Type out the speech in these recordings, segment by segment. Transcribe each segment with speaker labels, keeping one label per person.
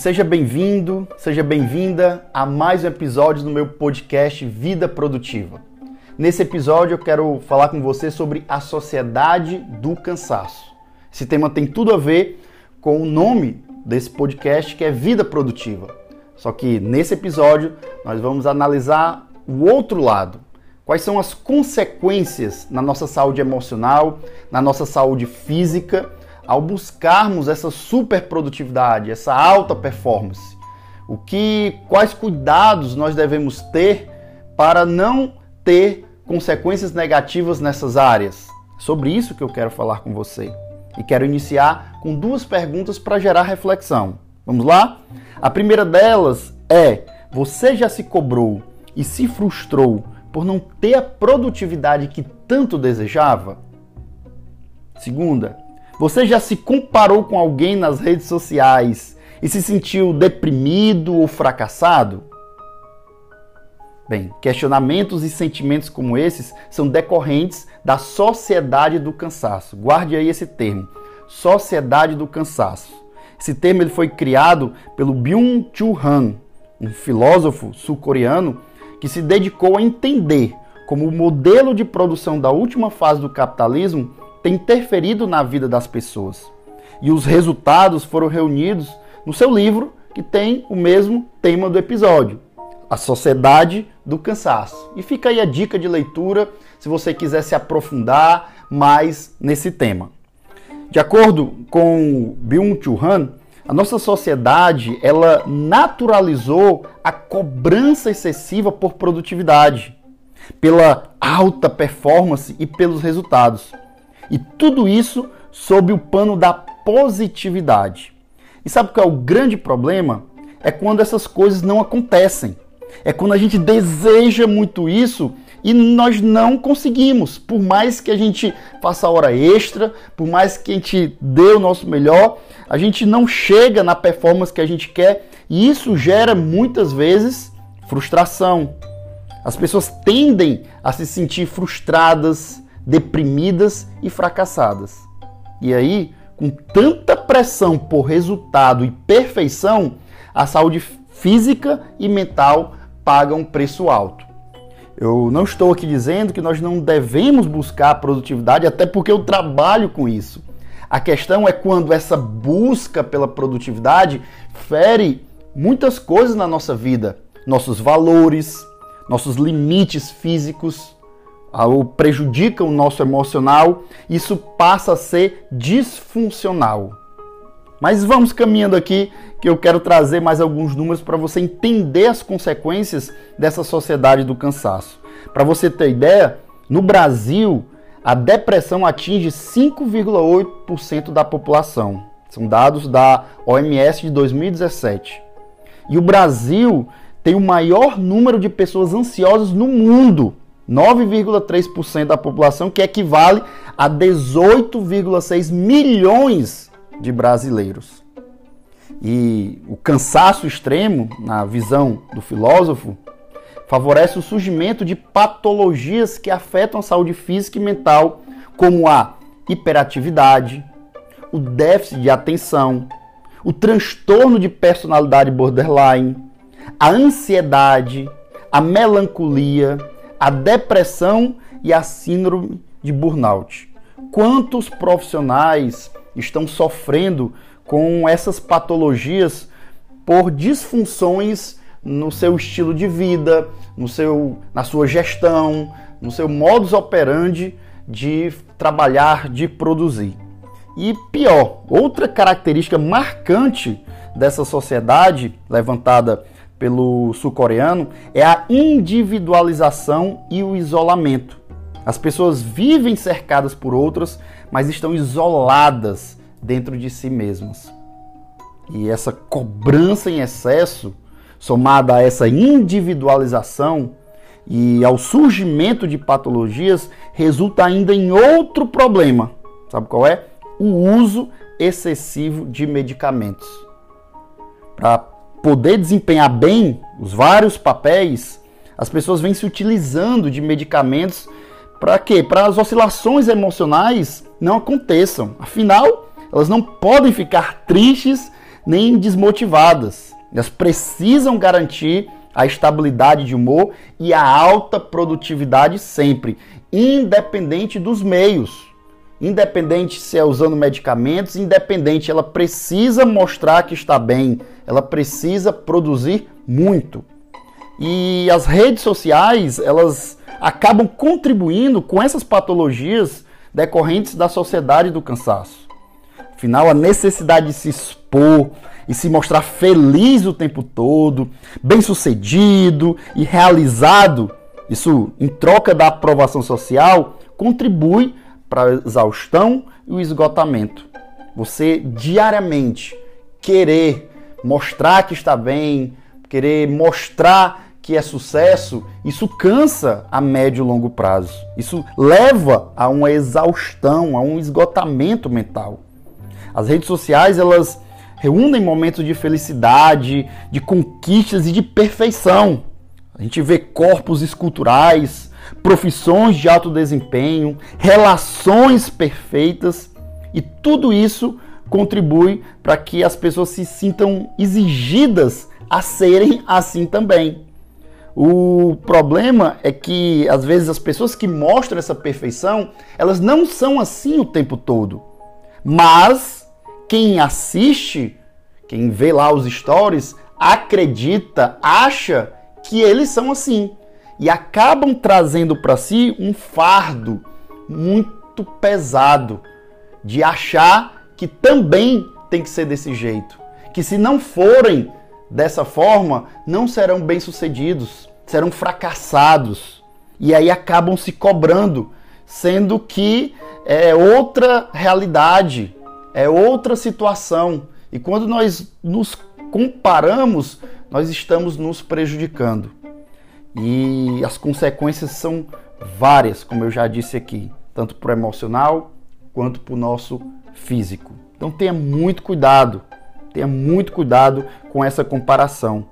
Speaker 1: seja bem-vindo, seja bem-vinda a mais um episódio do meu podcast Vida Produtiva. Nesse episódio eu quero falar com você sobre a sociedade do cansaço. Esse tema tem tudo a ver com o nome desse podcast que é Vida Produtiva. Só que nesse episódio nós vamos analisar o outro lado. Quais são as consequências na nossa saúde emocional, na nossa saúde física ao buscarmos essa super produtividade, essa alta performance? O que, quais cuidados nós devemos ter para não ter consequências negativas nessas áreas? Sobre isso que eu quero falar com você. E quero iniciar com duas perguntas para gerar reflexão. Vamos lá? A primeira delas é: você já se cobrou e se frustrou por não ter a produtividade que tanto desejava? Segunda, você já se comparou com alguém nas redes sociais e se sentiu deprimido ou fracassado? Bem, questionamentos e sentimentos como esses são decorrentes da sociedade do cansaço. Guarde aí esse termo, sociedade do cansaço. Esse termo ele foi criado pelo Byung-Chul Han, um filósofo sul-coreano que se dedicou a entender como o modelo de produção da última fase do capitalismo tem interferido na vida das pessoas. E os resultados foram reunidos no seu livro, que tem o mesmo tema do episódio, A Sociedade do Cansaço. E fica aí a dica de leitura se você quiser se aprofundar mais nesse tema. De acordo com Byung-Chul Han, a nossa sociedade ela naturalizou a cobrança excessiva por produtividade, pela alta performance e pelos resultados. E tudo isso sob o pano da positividade. E sabe qual é o grande problema? É quando essas coisas não acontecem. É quando a gente deseja muito isso e nós não conseguimos. Por mais que a gente faça hora extra, por mais que a gente dê o nosso melhor, a gente não chega na performance que a gente quer e isso gera muitas vezes frustração. As pessoas tendem a se sentir frustradas, deprimidas e fracassadas. E aí, com tanta pressão por resultado e perfeição, a saúde física e mental paga um preço alto. Eu não estou aqui dizendo que nós não devemos buscar produtividade, até porque eu trabalho com isso. A questão é quando essa busca pela produtividade fere muitas coisas na nossa vida, nossos valores, nossos limites físicos, ou prejudica o nosso emocional, isso passa a ser disfuncional. Mas vamos caminhando aqui, que eu quero trazer mais alguns números para você entender as consequências dessa sociedade do cansaço. Para você ter ideia, no Brasil, a depressão atinge 5,8% da população. São dados da OMS de 2017. E o Brasil tem o maior número de pessoas ansiosas no mundo. 9,3% da população, que equivale a 18,6 milhões de brasileiros. E o cansaço extremo, na visão do filósofo, favorece o surgimento de patologias que afetam a saúde física e mental, como a hiperatividade, o déficit de atenção, o transtorno de personalidade borderline, a ansiedade, a melancolia, a depressão e a síndrome de burnout. Quantos profissionais estão sofrendo com essas patologias por disfunções no seu estilo de vida, no seu, na sua gestão, no seu modus operandi de trabalhar, de produzir. E pior, outra característica marcante dessa sociedade levantada pelo sul-coreano é a individualização e o isolamento. As pessoas vivem cercadas por outras, mas estão isoladas dentro de si mesmas. E essa cobrança em excesso, somada a essa individualização e ao surgimento de patologias, resulta ainda em outro problema. Sabe qual é? O uso excessivo de medicamentos. Para poder desempenhar bem os vários papéis, as pessoas vêm se utilizando de medicamentos para quê? Para as oscilações emocionais não aconteçam. Afinal, elas não podem ficar tristes nem desmotivadas. Elas precisam garantir a estabilidade de humor e a alta produtividade sempre, independente dos meios. Independente se é usando medicamentos, independente, ela precisa mostrar que está bem, ela precisa produzir muito. E as redes sociais, elas acabam contribuindo com essas patologias decorrentes da sociedade do cansaço. Afinal, a necessidade de se expor e se mostrar feliz o tempo todo, bem-sucedido e realizado, isso em troca da aprovação social, contribui para a exaustão e o esgotamento. Você diariamente querer mostrar que está bem, querer mostrar que é sucesso, isso cansa a médio e longo prazo. Isso leva a uma exaustão, a um esgotamento mental. As redes sociais, elas reúnem momentos de felicidade, de conquistas e de perfeição. A gente vê corpos esculturais, profissões de alto desempenho, relações perfeitas e tudo isso contribui para que as pessoas se sintam exigidas a serem assim também. O problema é que às vezes as pessoas que mostram essa perfeição, elas não são assim o tempo todo. Mas quem assiste, quem vê lá os stories, acredita, acha que eles são assim e acabam trazendo para si um fardo muito pesado de achar que também tem que ser desse jeito, que se não forem dessa forma, não serão bem-sucedidos, serão fracassados. E aí acabam se cobrando, sendo que é outra realidade, é outra situação. E quando nós nos comparamos, nós estamos nos prejudicando. E as consequências são várias, como eu já disse aqui, tanto para o emocional quanto para o nosso físico. Então tenha muito cuidado Tenha muito cuidado com essa comparação.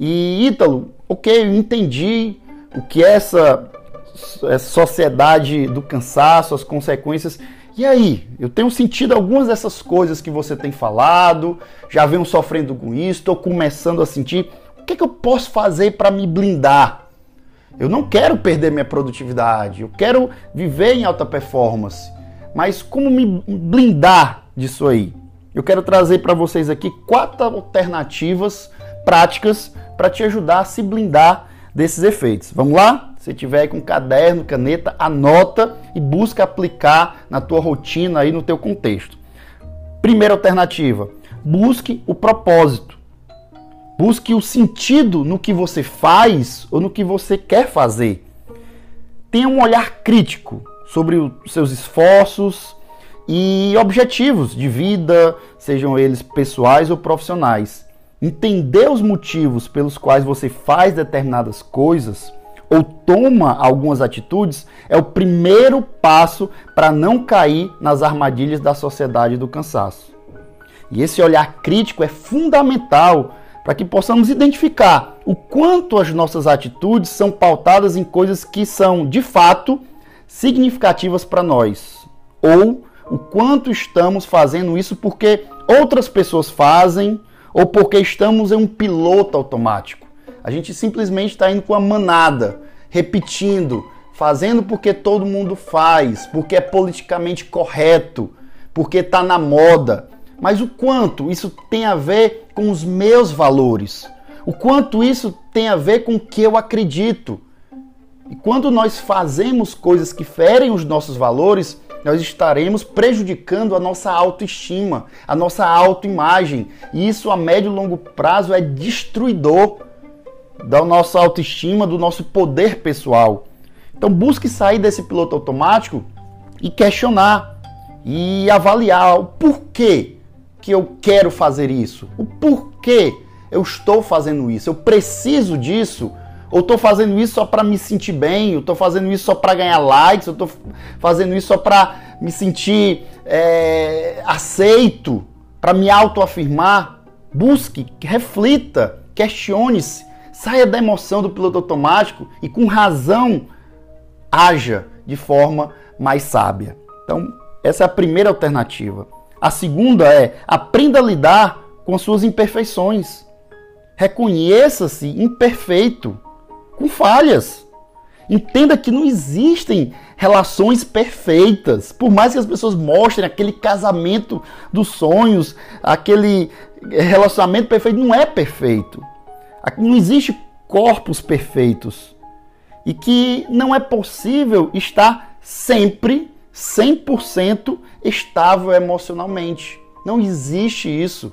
Speaker 1: E Ítalo, ok, eu entendi o que é essa, essa sociedade do cansaço, as consequências. E aí, eu tenho sentido algumas dessas coisas que você tem falado, já venho sofrendo com isso, estou começando a sentir. O que, é que eu posso fazer para me blindar? Eu não quero perder minha produtividade, eu quero viver em alta performance. Mas como me blindar disso aí? Eu quero trazer para vocês aqui quatro alternativas práticas para te ajudar a se blindar desses efeitos. Vamos lá? Se tiver com caderno, caneta, anota e busca aplicar na tua rotina aí no teu contexto. Primeira alternativa: busque o propósito. Busque o sentido no que você faz ou no que você quer fazer. Tenha um olhar crítico sobre os seus esforços, e objetivos de vida, sejam eles pessoais ou profissionais. Entender os motivos pelos quais você faz determinadas coisas ou toma algumas atitudes é o primeiro passo para não cair nas armadilhas da sociedade do cansaço. E esse olhar crítico é fundamental para que possamos identificar o quanto as nossas atitudes são pautadas em coisas que são de fato significativas para nós ou o quanto estamos fazendo isso porque outras pessoas fazem ou porque estamos em um piloto automático. A gente simplesmente está indo com a manada, repetindo, fazendo porque todo mundo faz, porque é politicamente correto, porque está na moda. Mas o quanto isso tem a ver com os meus valores? O quanto isso tem a ver com o que eu acredito? E quando nós fazemos coisas que ferem os nossos valores, nós estaremos prejudicando a nossa autoestima, a nossa autoimagem. E isso a médio e longo prazo é destruidor da nossa autoestima, do nosso poder pessoal. Então busque sair desse piloto automático e questionar e avaliar o porquê que eu quero fazer isso, o porquê eu estou fazendo isso, eu preciso disso? Ou estou fazendo isso só para me sentir bem, eu estou fazendo isso só para ganhar likes, eu estou fazendo isso só para me sentir é, aceito, para me autoafirmar. Busque, reflita, questione-se, saia da emoção do piloto automático e com razão haja de forma mais sábia. Então, essa é a primeira alternativa. A segunda é aprenda a lidar com suas imperfeições. Reconheça-se imperfeito, com falhas. Entenda que não existem relações perfeitas. Por mais que as pessoas mostrem aquele casamento dos sonhos, aquele relacionamento perfeito, não é perfeito. Não existe corpos perfeitos. E que não é possível estar sempre 100% estável emocionalmente. Não existe isso.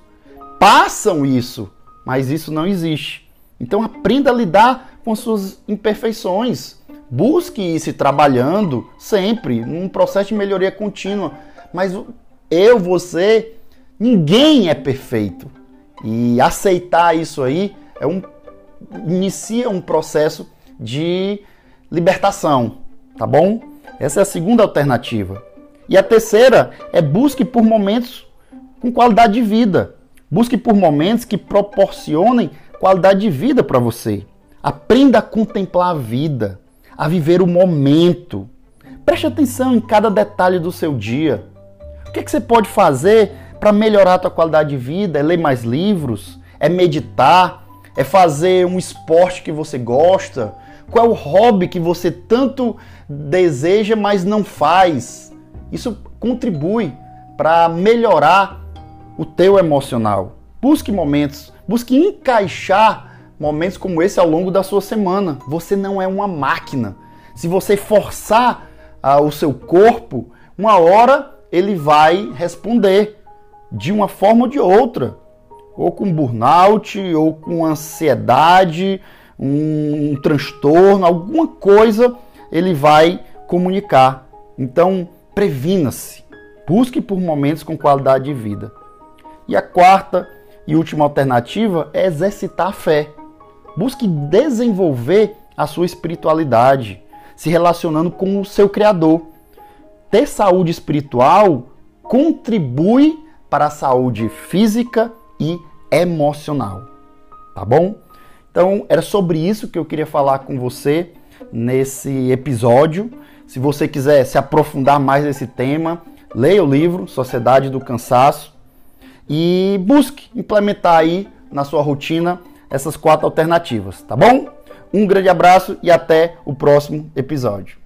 Speaker 1: Passam isso, mas isso não existe. Então aprenda a lidar com suas imperfeições. Busque ir se trabalhando sempre, num processo de melhoria contínua. Mas eu, você, ninguém é perfeito. E aceitar isso aí é um inicia um processo de libertação, tá bom? Essa é a segunda alternativa. E a terceira é busque por momentos com qualidade de vida. Busque por momentos que proporcionem qualidade de vida para você. Aprenda a contemplar a vida, a viver o momento. Preste atenção em cada detalhe do seu dia. O que, é que você pode fazer para melhorar a tua qualidade de vida? É ler mais livros? É meditar? É fazer um esporte que você gosta? Qual é o hobby que você tanto deseja, mas não faz? Isso contribui para melhorar o teu emocional. Busque momentos, busque encaixar momentos como esse ao longo da sua semana. Você não é uma máquina. Se você forçar ah, o seu corpo, uma hora ele vai responder de uma forma ou de outra, ou com burnout, ou com ansiedade, um, um transtorno, alguma coisa ele vai comunicar. Então, previna-se. Busque por momentos com qualidade de vida. E a quarta e última alternativa é exercitar a fé. Busque desenvolver a sua espiritualidade, se relacionando com o seu Criador. Ter saúde espiritual contribui para a saúde física e emocional. Tá bom? Então, era sobre isso que eu queria falar com você nesse episódio. Se você quiser se aprofundar mais nesse tema, leia o livro Sociedade do Cansaço e busque implementar aí na sua rotina essas quatro alternativas, tá bom? Um grande abraço e até o próximo episódio.